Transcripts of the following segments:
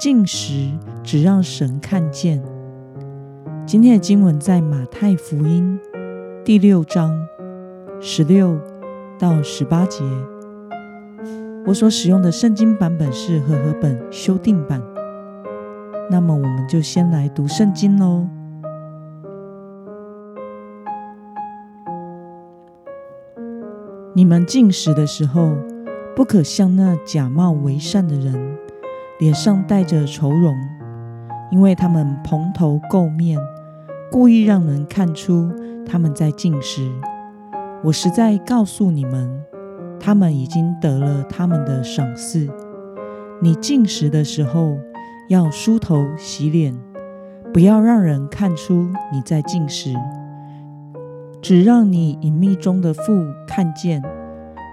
进食只让神看见。今天的经文在马太福音第六章十六到十八节。我所使用的圣经版本是和合本修订版。那么，我们就先来读圣经喽。你们进食的时候，不可像那假冒为善的人。脸上带着愁容，因为他们蓬头垢面，故意让人看出他们在进食。我实在告诉你们，他们已经得了他们的赏赐。你进食的时候，要梳头洗脸，不要让人看出你在进食，只让你隐秘中的父看见。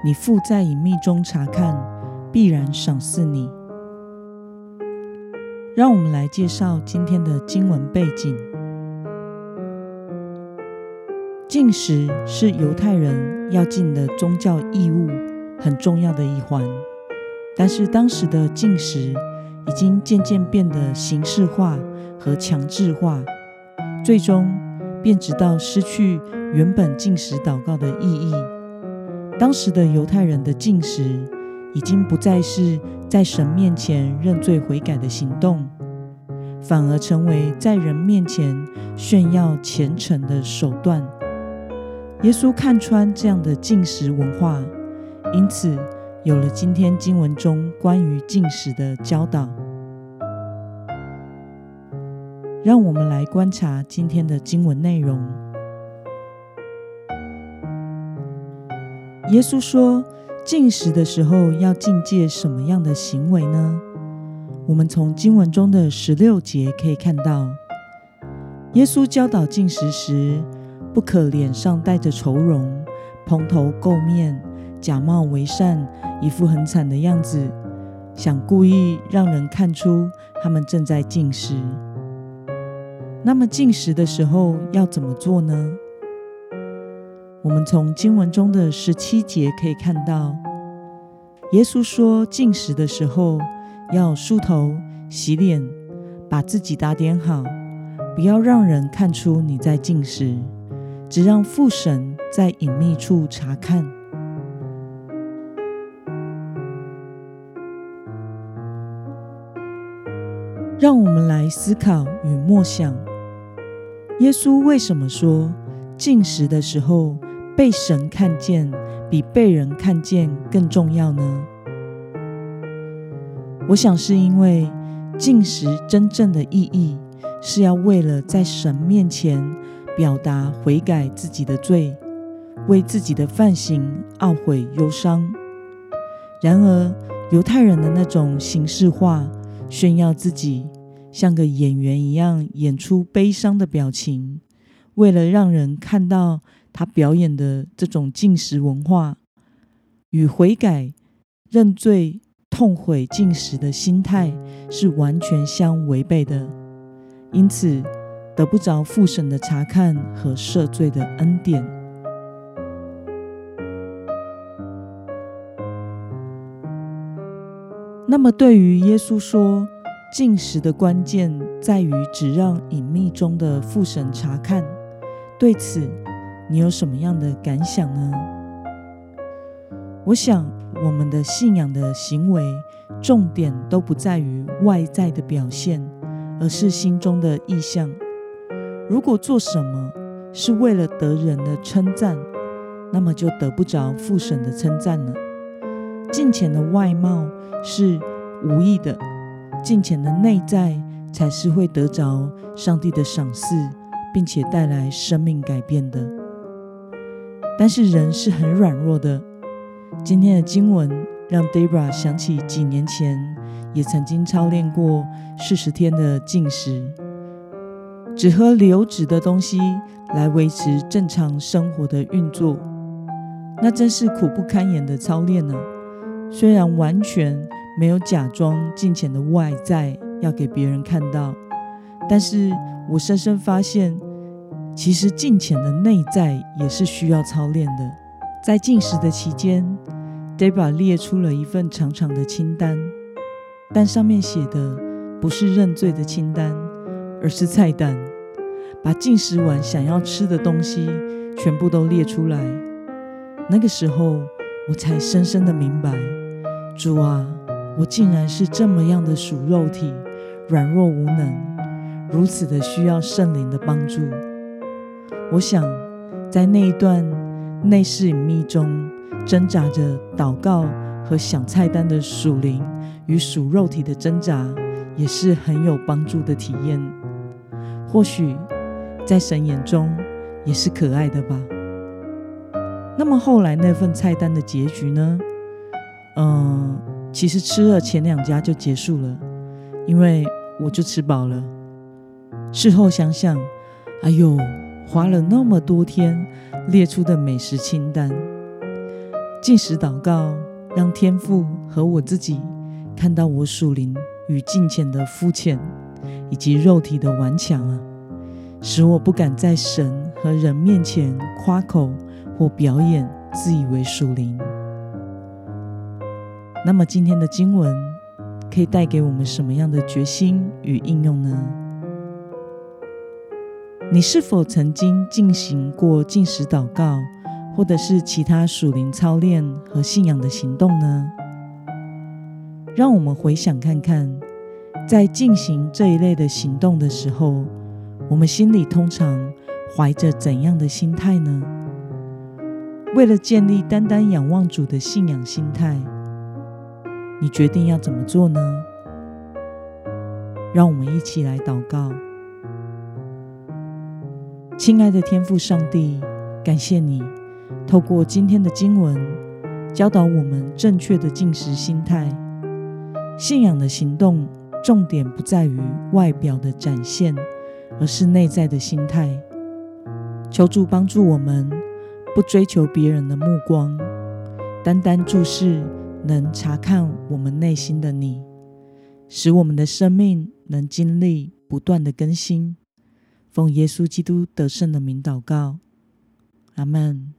你父在隐秘中查看，必然赏赐你。让我们来介绍今天的经文背景。进食是犹太人要尽的宗教义务，很重要的一环。但是当时的进食已经渐渐变得形式化和强制化，最终便直到失去原本进食祷告的意义。当时的犹太人的进食。已经不再是在神面前认罪悔改的行动，反而成为在人面前炫耀虔诚的手段。耶稣看穿这样的进食文化，因此有了今天经文中关于进食的教导。让我们来观察今天的经文内容。耶稣说。进食的时候要境界什么样的行为呢？我们从经文中的十六节可以看到，耶稣教导进食时，不可脸上带着愁容，蓬头垢面，假冒为善，一副很惨的样子，想故意让人看出他们正在进食。那么进食的时候要怎么做呢？我们从经文中的十七节可以看到，耶稣说，进食的时候要梳头、洗脸，把自己打点好，不要让人看出你在进食，只让父神在隐秘处查看。让我们来思考与默想，耶稣为什么说进食的时候？被神看见比被人看见更重要呢？我想是因为进食真正的意义是要为了在神面前表达悔改自己的罪，为自己的犯行懊悔忧伤。然而犹太人的那种形式化炫耀自己，像个演员一样演出悲伤的表情，为了让人看到。他表演的这种进食文化，与悔改、认罪、痛悔进食的心态是完全相违背的，因此得不着父神的查看和赦罪的恩典。那么，对于耶稣说进食的关键在于只让隐秘中的父神查看，对此。你有什么样的感想呢？我想，我们的信仰的行为重点都不在于外在的表现，而是心中的意向。如果做什么是为了得人的称赞，那么就得不着父神的称赞了。金钱的外貌是无意的，金钱的内在才是会得着上帝的赏赐，并且带来生命改变的。但是人是很软弱的。今天的经文让 Debra 想起几年前也曾经操练过四十天的禁食，只喝流质的东西来维持正常生活的运作，那真是苦不堪言的操练呢。虽然完全没有假装金钱的外在要给别人看到，但是我深深发现，其实金钱的内在也是需要操练的。在进食的期间，Debra 列出了一份长长的清单，但上面写的不是认罪的清单，而是菜单，把进食完想要吃的东西全部都列出来。那个时候，我才深深的明白，主啊，我竟然是这么样的属肉体，软弱无能，如此的需要圣灵的帮助。我想，在那一段。内室隐秘中挣扎着祷告和想菜单的属灵与属肉体的挣扎，也是很有帮助的体验。或许在神眼中也是可爱的吧。那么后来那份菜单的结局呢？嗯，其实吃了前两家就结束了，因为我就吃饱了。事后想想，哎呦。花了那么多天列出的美食清单，进食祷告，让天父和我自己看到我属灵与金钱的肤浅，以及肉体的顽强啊，使我不敢在神和人面前夸口或表演自以为属灵。那么今天的经文可以带给我们什么样的决心与应用呢？你是否曾经进行过进食祷告，或者是其他属灵操练和信仰的行动呢？让我们回想看看，在进行这一类的行动的时候，我们心里通常怀着怎样的心态呢？为了建立单单仰望主的信仰心态，你决定要怎么做呢？让我们一起来祷告。亲爱的天父上帝，感谢你透过今天的经文教导我们正确的进食心态。信仰的行动重点不在于外表的展现，而是内在的心态。求助帮助我们，不追求别人的目光，单单注视能查看我们内心的你，使我们的生命能经历不断的更新。奉耶稣基督得胜的名祷告，阿门。